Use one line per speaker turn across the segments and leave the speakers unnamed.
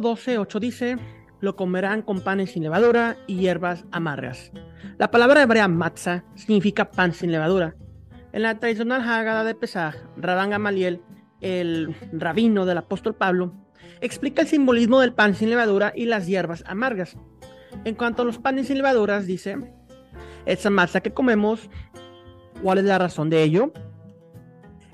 Éxodo 12, 8 dice, lo comerán con panes sin levadura y hierbas amargas. La palabra hebrea matzah significa pan sin levadura. En la tradicional Haggadah de Pesaj, Rabán Gamaliel, el rabino del apóstol Pablo, explica el simbolismo del pan sin levadura y las hierbas amargas. En cuanto a los panes sin levaduras, dice, esa masa que comemos, ¿cuál es la razón de ello?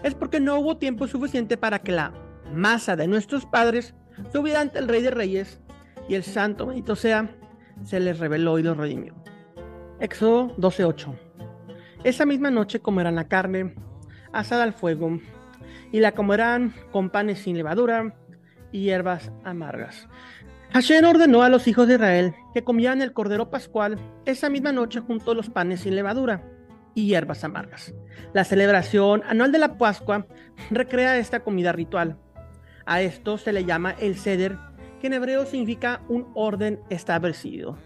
Es porque no hubo tiempo suficiente para que la masa de nuestros padres subiera ante el Rey de Reyes y el Santo bendito sea, se les reveló y los redimió. Éxodo 12:8 esa misma noche comerán la carne asada al fuego y la comerán con panes sin levadura y hierbas amargas. Hashem ordenó a los hijos de Israel que comieran el cordero pascual esa misma noche junto a los panes sin levadura y hierbas amargas. La celebración anual de la Pascua recrea esta comida ritual. A esto se le llama el ceder, que en hebreo significa un orden establecido.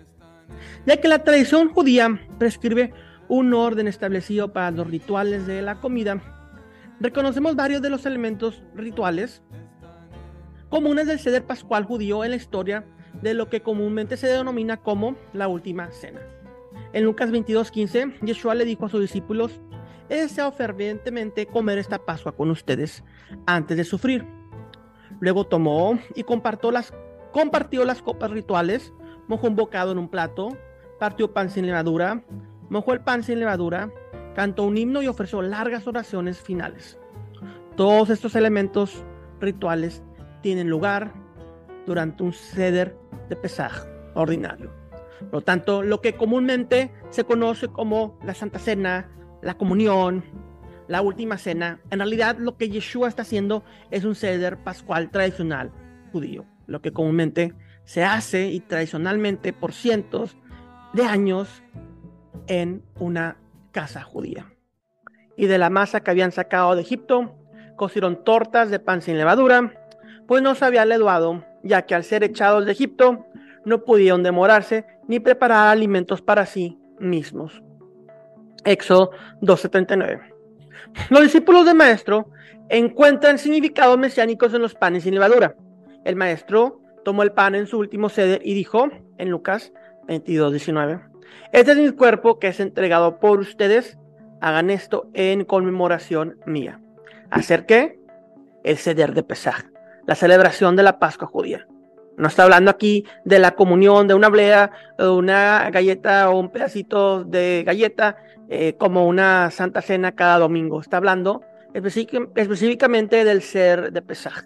Ya que la tradición judía prescribe un orden establecido para los rituales de la comida, reconocemos varios de los elementos rituales comunes del ceder pascual judío en la historia de lo que comúnmente se denomina como la última cena. En Lucas 22:15, Yeshua le dijo a sus discípulos, he deseado fervientemente comer esta Pascua con ustedes antes de sufrir. Luego tomó y compartió las, compartió las copas rituales, mojó un bocado en un plato, partió pan sin levadura, mojó el pan sin levadura, cantó un himno y ofreció largas oraciones finales. Todos estos elementos rituales tienen lugar durante un ceder de Pesaj ordinario. Por lo tanto, lo que comúnmente se conoce como la Santa Cena, la comunión, la última cena, en realidad lo que Yeshua está haciendo es un ceder pascual tradicional judío, lo que comúnmente se hace y tradicionalmente por cientos de años en una casa judía. Y de la masa que habían sacado de Egipto, cocieron tortas de pan sin levadura, pues no se había leduado, ya que al ser echados de Egipto, no pudieron demorarse ni preparar alimentos para sí mismos. Éxodo 12:39. Los discípulos del maestro encuentran significados mesiánicos en los panes sin levadura. El maestro tomó el pan en su último ceder y dijo, en Lucas 22:19, este es mi cuerpo que es entregado por ustedes. Hagan esto en conmemoración mía. ¿Hacer qué? El ceder de Pesaj, la celebración de la Pascua judía. No está hablando aquí de la comunión, de una blea, una galleta o un pedacito de galleta, eh, como una santa cena cada domingo. Está hablando específicamente del ser de Pesaj.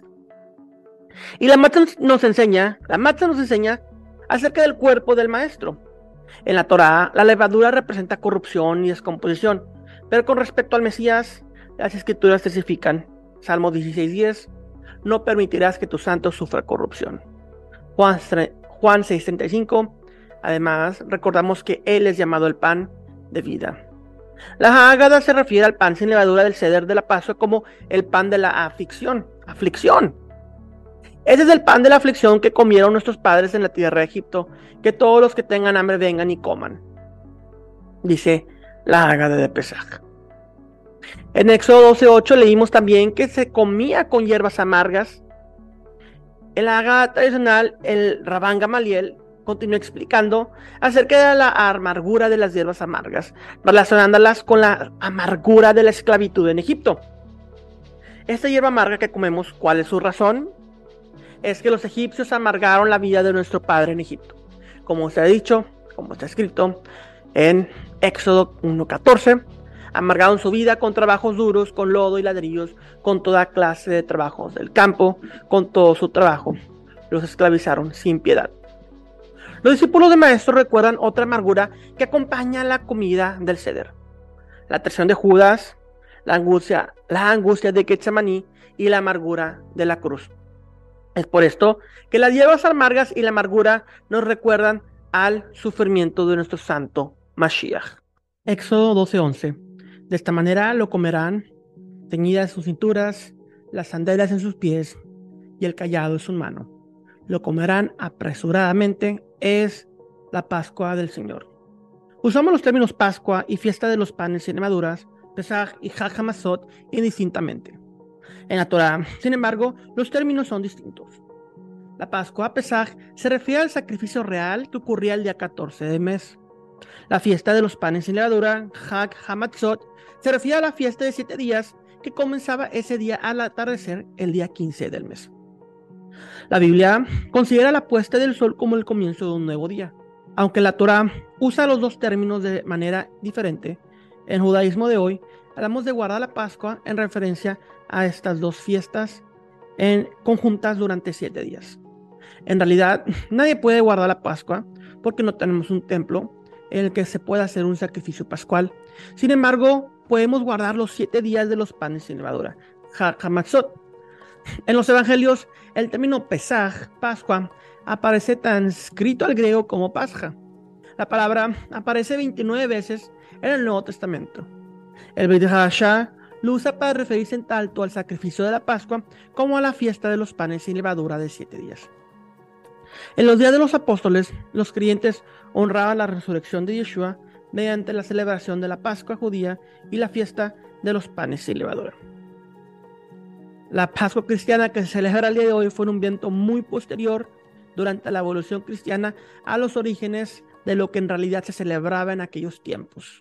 Y la mata nos enseña, la nos enseña acerca del cuerpo del maestro. En la Torá, la levadura representa corrupción y descomposición, pero con respecto al Mesías, las escrituras especifican, Salmo 16:10, no permitirás que tu santo sufra corrupción. Juan, Juan 6:35, además, recordamos que Él es llamado el pan de vida. La Ágada se refiere al pan sin levadura del ceder de la Pascua como el pan de la aflicción, aflicción, ese es el pan de la aflicción que comieron nuestros padres en la tierra de Egipto, que todos los que tengan hambre vengan y coman. Dice la Ágada de Pesaj. En Éxodo 12:8 leímos también que se comía con hierbas amargas. En la Ágada tradicional, el Rabán Gamaliel continúa explicando acerca de la amargura de las hierbas amargas, relacionándolas con la amargura de la esclavitud en Egipto. Esta hierba amarga que comemos, ¿cuál es su razón? es que los egipcios amargaron la vida de nuestro padre en Egipto. Como se ha dicho, como está escrito en Éxodo 1.14, amargaron su vida con trabajos duros, con lodo y ladrillos, con toda clase de trabajos del campo, con todo su trabajo. Los esclavizaron sin piedad. Los discípulos de Maestro recuerdan otra amargura que acompaña la comida del ceder. La traición de Judas, la angustia, la angustia de Getsemaní y la amargura de la cruz. Es por esto que las hierbas amargas y la amargura nos recuerdan al sufrimiento de nuestro santo Mashiach. Éxodo 12:11. De esta manera lo comerán, teñidas sus cinturas, las sandalias en sus pies y el callado en su mano. Lo comerán apresuradamente, es la Pascua del Señor. Usamos los términos Pascua y fiesta de los panes sin maduras, Pesaj y Hamasot indistintamente en la Torah. Sin embargo, los términos son distintos. La Pascua Pesaj se refiere al sacrificio real que ocurría el día 14 de mes. La fiesta de los panes sin levadura, Hag Hamatzot, se refiere a la fiesta de siete días que comenzaba ese día al atardecer el día 15 del mes. La Biblia considera la puesta del sol como el comienzo de un nuevo día. Aunque la Torah usa los dos términos de manera diferente, en judaísmo de hoy hablamos de guardar la Pascua en referencia a estas dos fiestas en conjuntas durante siete días. En realidad, nadie puede guardar la Pascua porque no tenemos un templo en el que se pueda hacer un sacrificio pascual. Sin embargo, podemos guardar los siete días de los panes sin levadura. En los evangelios, el término Pesaj, Pascua, aparece transcrito al griego como Pasja. La palabra aparece 29 veces en el Nuevo Testamento. El Brit Hadashah lo usa para referirse en tanto al sacrificio de la Pascua como a la fiesta de los panes sin levadura de siete días. En los días de los apóstoles, los creyentes honraban la resurrección de Yeshua mediante la celebración de la Pascua judía y la fiesta de los panes sin levadura. La Pascua cristiana que se celebra el día de hoy fue un viento muy posterior durante la evolución cristiana a los orígenes de lo que en realidad se celebraba en aquellos tiempos.